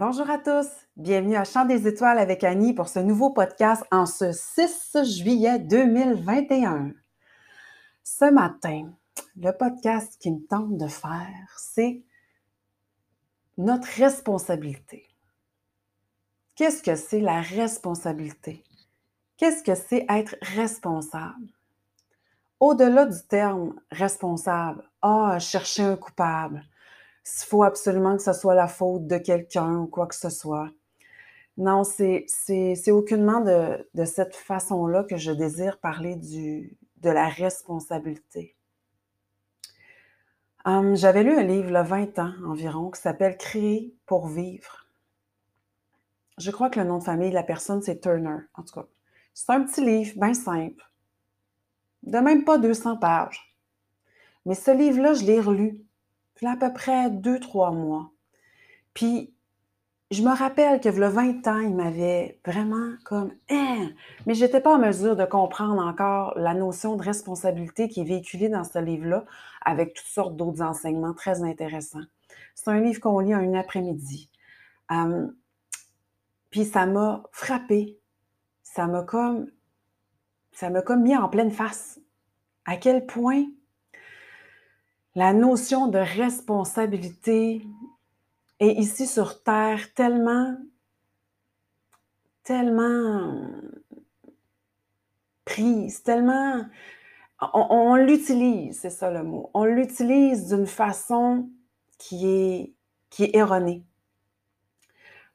Bonjour à tous, bienvenue à Chant des étoiles avec Annie pour ce nouveau podcast en ce 6 juillet 2021. Ce matin, le podcast qui me tente de faire, c'est notre responsabilité. Qu'est-ce que c'est la responsabilité? Qu'est-ce que c'est être responsable? Au-delà du terme responsable, ah, chercher un coupable, s'il faut absolument que ce soit la faute de quelqu'un ou quoi que ce soit. Non, c'est aucunement de, de cette façon-là que je désire parler du, de la responsabilité. Hum, j'avais lu un livre, il y a 20 ans environ, qui s'appelle Créer pour vivre. Je crois que le nom de famille de la personne, c'est Turner. En tout cas, c'est un petit livre, bien simple, de même pas 200 pages. Mais ce livre-là, je l'ai relu à peu près deux, trois mois. Puis, je me rappelle que le 20 ans, il m'avait vraiment comme hein? mais je n'étais pas en mesure de comprendre encore la notion de responsabilité qui est véhiculée dans ce livre-là, avec toutes sortes d'autres enseignements très intéressants. C'est un livre qu'on lit une après-midi. Puis ça m'a frappé. Ça m'a comme ça m'a comme mis en pleine face. À quel point la notion de responsabilité est ici sur Terre tellement, tellement prise, tellement... On, l'utilise, c'est ça le mot. On l'utilise d'une façon qui est, qui est erronée.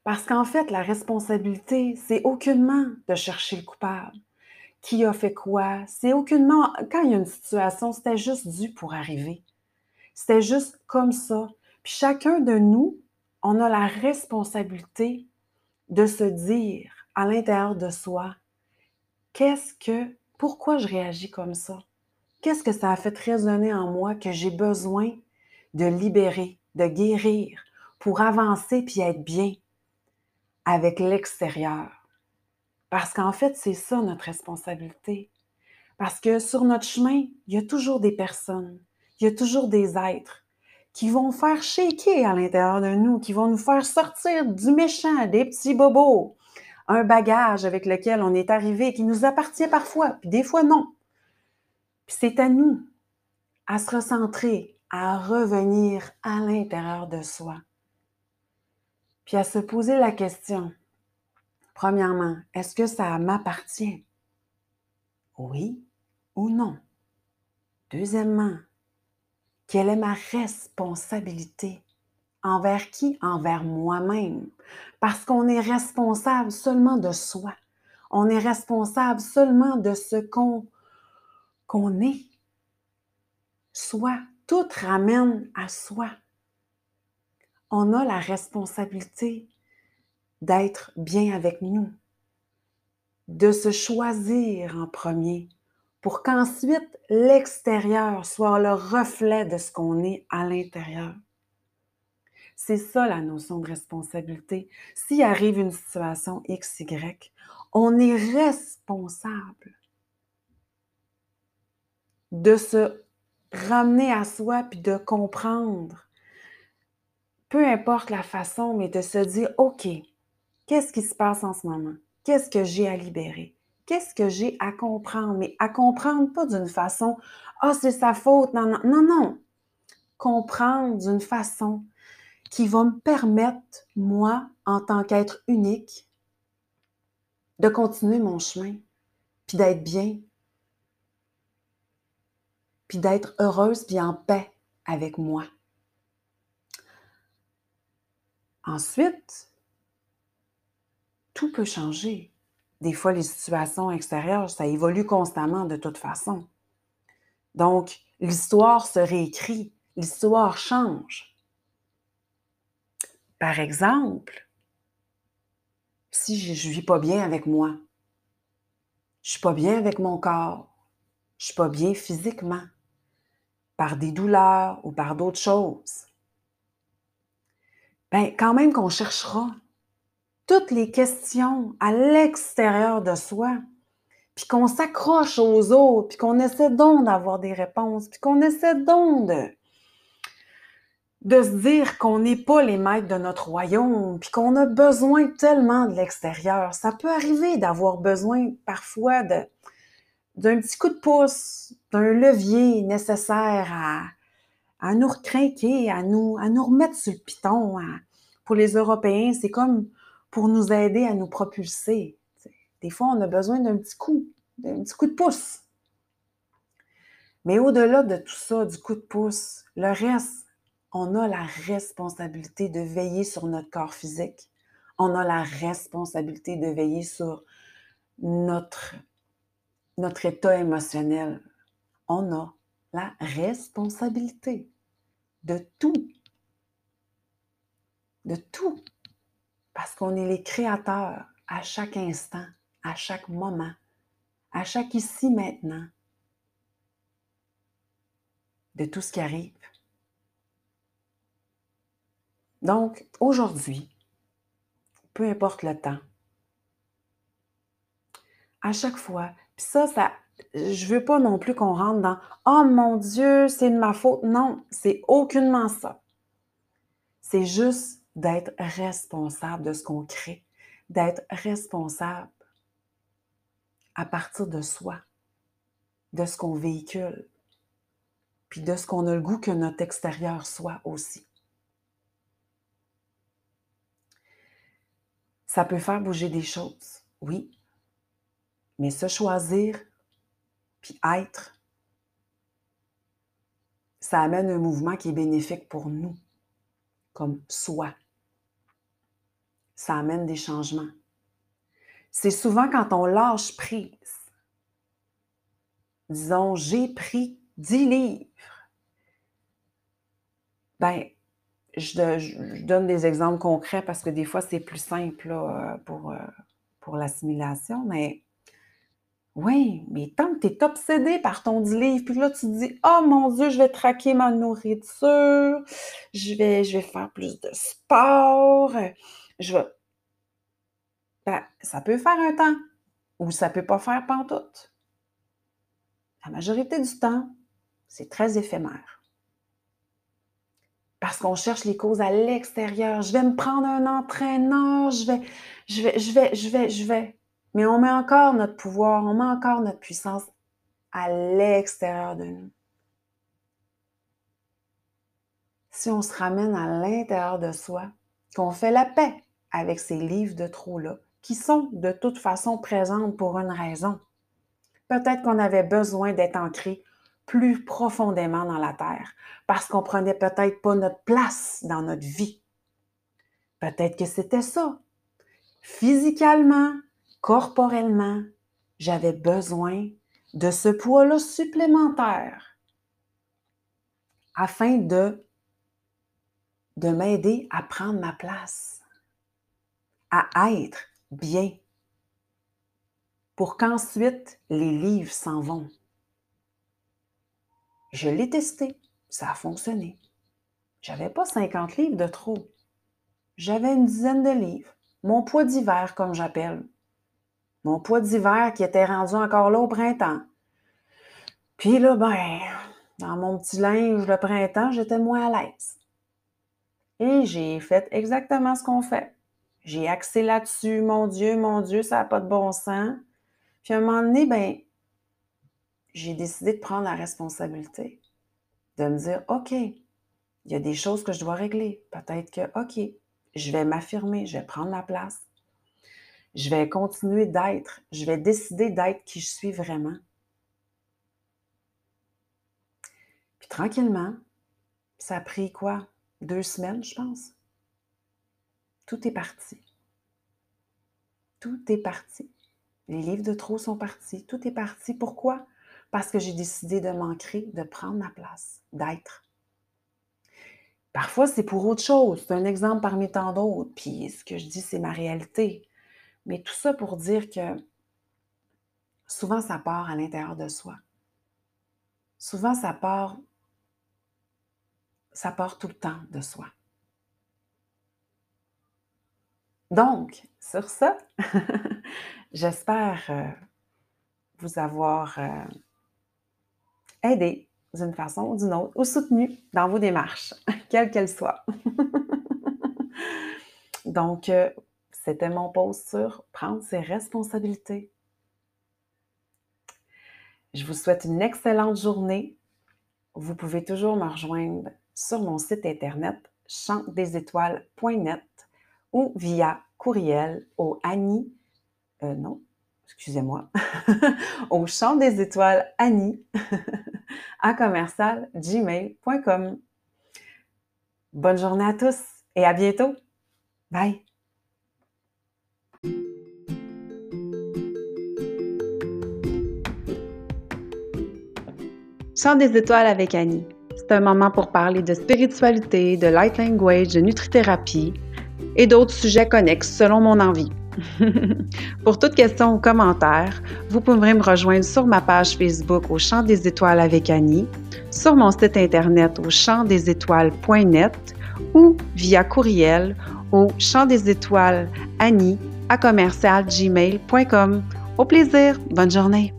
Parce qu'en fait, la responsabilité, c'est aucunement de chercher le coupable. Qui a fait quoi? C'est aucunement, quand il y a une situation, c'était juste dû pour arriver. C'était juste comme ça. Puis chacun de nous, on a la responsabilité de se dire à l'intérieur de soi, qu'est-ce que, pourquoi je réagis comme ça? Qu'est-ce que ça a fait résonner en moi que j'ai besoin de libérer, de guérir pour avancer puis être bien avec l'extérieur? Parce qu'en fait, c'est ça notre responsabilité. Parce que sur notre chemin, il y a toujours des personnes il y a toujours des êtres qui vont faire shaker à l'intérieur de nous, qui vont nous faire sortir du méchant, des petits bobos, un bagage avec lequel on est arrivé, qui nous appartient parfois, puis des fois non. Puis c'est à nous à se recentrer, à revenir à l'intérieur de soi. Puis à se poser la question, premièrement, est-ce que ça m'appartient? Oui ou non? Deuxièmement, quelle est ma responsabilité? Envers qui? Envers moi-même. Parce qu'on est responsable seulement de soi. On est responsable seulement de ce qu'on est. Soi. Tout ramène à soi. On a la responsabilité d'être bien avec nous, de se choisir en premier, pour qu'ensuite l'extérieur soit le reflet de ce qu'on est à l'intérieur. C'est ça la notion de responsabilité. S'il arrive une situation X, Y, on est responsable de se ramener à soi puis de comprendre, peu importe la façon, mais de se dire, OK, qu'est-ce qui se passe en ce moment? Qu'est-ce que j'ai à libérer? Qu'est-ce que j'ai à comprendre? Mais à comprendre pas d'une façon, ah, c'est sa faute. Non, non, non, non. Comprendre d'une façon qui va me permettre, moi, en tant qu'être unique, de continuer mon chemin, puis d'être bien, puis d'être heureuse, puis en paix avec moi. Ensuite, tout peut changer des fois, les situations extérieures, ça évolue constamment de toute façon. Donc, l'histoire se réécrit, l'histoire change. Par exemple, si je ne vis pas bien avec moi, je ne suis pas bien avec mon corps, je ne suis pas bien physiquement, par des douleurs ou par d'autres choses, bien, quand même qu'on cherchera toutes les questions à l'extérieur de soi, puis qu'on s'accroche aux autres, puis qu'on essaie donc d'avoir des réponses, puis qu'on essaie donc de, de se dire qu'on n'est pas les maîtres de notre royaume, puis qu'on a besoin tellement de l'extérieur. Ça peut arriver d'avoir besoin parfois de, d'un petit coup de pouce, d'un levier nécessaire à, à nous recrinquer, à nous, à nous remettre sur le piton. pour les Européens, c'est comme pour nous aider à nous propulser. Des fois, on a besoin d'un petit coup, d'un petit coup de pouce. Mais au-delà de tout ça, du coup de pouce, le reste, on a la responsabilité de veiller sur notre corps physique. On a la responsabilité de veiller sur notre, notre état émotionnel. On a la responsabilité de tout. De tout. Parce qu'on est les créateurs à chaque instant, à chaque moment, à chaque ici maintenant, de tout ce qui arrive. Donc, aujourd'hui, peu importe le temps, à chaque fois, puis ça, ça, je veux pas non plus qu'on rentre dans Oh mon Dieu, c'est de ma faute. Non, c'est aucunement ça. C'est juste d'être responsable de ce qu'on crée, d'être responsable à partir de soi, de ce qu'on véhicule, puis de ce qu'on a le goût que notre extérieur soit aussi. Ça peut faire bouger des choses, oui, mais se choisir puis être, ça amène un mouvement qui est bénéfique pour nous, comme soi. Ça amène des changements. C'est souvent quand on lâche prise. Disons, j'ai pris 10 livres. Ben, je, donne des exemples concrets parce que des fois, c'est plus simple pour, euh, pour l'assimilation, mais oui, mais tant que tu es obsédé par ton 10 livres, puis là, tu te dis Oh mon Dieu, je vais traquer ma nourriture, je vais, je vais faire plus de sport, je vais. Ben, ça peut faire un temps, ou ça peut pas faire pantoute. La majorité du temps, c'est très éphémère. Parce qu'on cherche les causes à l'extérieur. Je vais me prendre un entraîneur, je vais, je vais, je vais, je vais, je vais. Mais on met encore notre pouvoir, on met encore notre puissance à l'extérieur de nous. Si on se ramène à l'intérieur de soi, qu'on fait la paix avec ces livres de trop-là, qui sont de toute façon présentes pour une raison. Peut-être qu'on avait besoin d'être ancré plus profondément dans la terre, parce qu'on prenait peut-être pas notre place dans notre vie. Peut-être que c'était ça. Physiquement, corporellement, j'avais besoin de ce poids-là supplémentaire afin de, de m'aider à prendre ma place, à être bien, pour qu'ensuite les livres s'en vont. Je l'ai testé, ça a fonctionné. J'avais pas 50 livres de trop. J'avais une dizaine de livres. Mon poids d'hiver, comme j'appelle. Mon poids d'hiver qui était rendu encore là au printemps. Puis là, ben, dans mon petit linge le printemps, j'étais moins à l'aise. Et j'ai fait exactement ce qu'on fait. J'ai axé là-dessus, mon Dieu, mon Dieu, ça n'a pas de bon sens. Puis à un moment donné, ben, j'ai décidé de prendre la responsabilité, de me dire, OK, il y a des choses que je dois régler. Peut-être que, OK, je vais m'affirmer, je vais prendre ma place. Je vais continuer d'être. Je vais décider d'être qui je suis vraiment. Puis tranquillement, ça a pris quoi? Deux semaines, je pense. Tout est parti. Tout est parti. Les livres de trop sont partis. Tout est parti. Pourquoi? Parce que j'ai décidé de m'ancrer, de prendre ma place, d'être. Parfois, c'est pour autre chose. C'est un exemple parmi tant d'autres. Puis ce que je dis, c'est ma réalité. Mais tout ça pour dire que souvent, ça part à l'intérieur de soi. Souvent, ça part, ça part tout le temps de soi. Donc, sur ça, j'espère euh, vous avoir euh, aidé d'une façon ou d'une autre, ou soutenu dans vos démarches, quelles qu'elles soient. Donc, euh, c'était mon post sur prendre ses responsabilités. Je vous souhaite une excellente journée. Vous pouvez toujours me rejoindre sur mon site internet chantdesétoiles.net ou via courriel au Annie, euh, non, excusez-moi, au champ des étoiles Annie à commercial gmail.com. Bonne journée à tous et à bientôt. Bye. Chant des étoiles avec Annie. C'est un moment pour parler de spiritualité, de light language, de nutrithérapie et d'autres sujets connexes selon mon envie. Pour toute question ou commentaire, vous pourrez me rejoindre sur ma page Facebook au Chant des Étoiles avec Annie, sur mon site internet au chantdesétoiles.net ou via courriel au chant des étoiles Annie à commercial Au plaisir, bonne journée!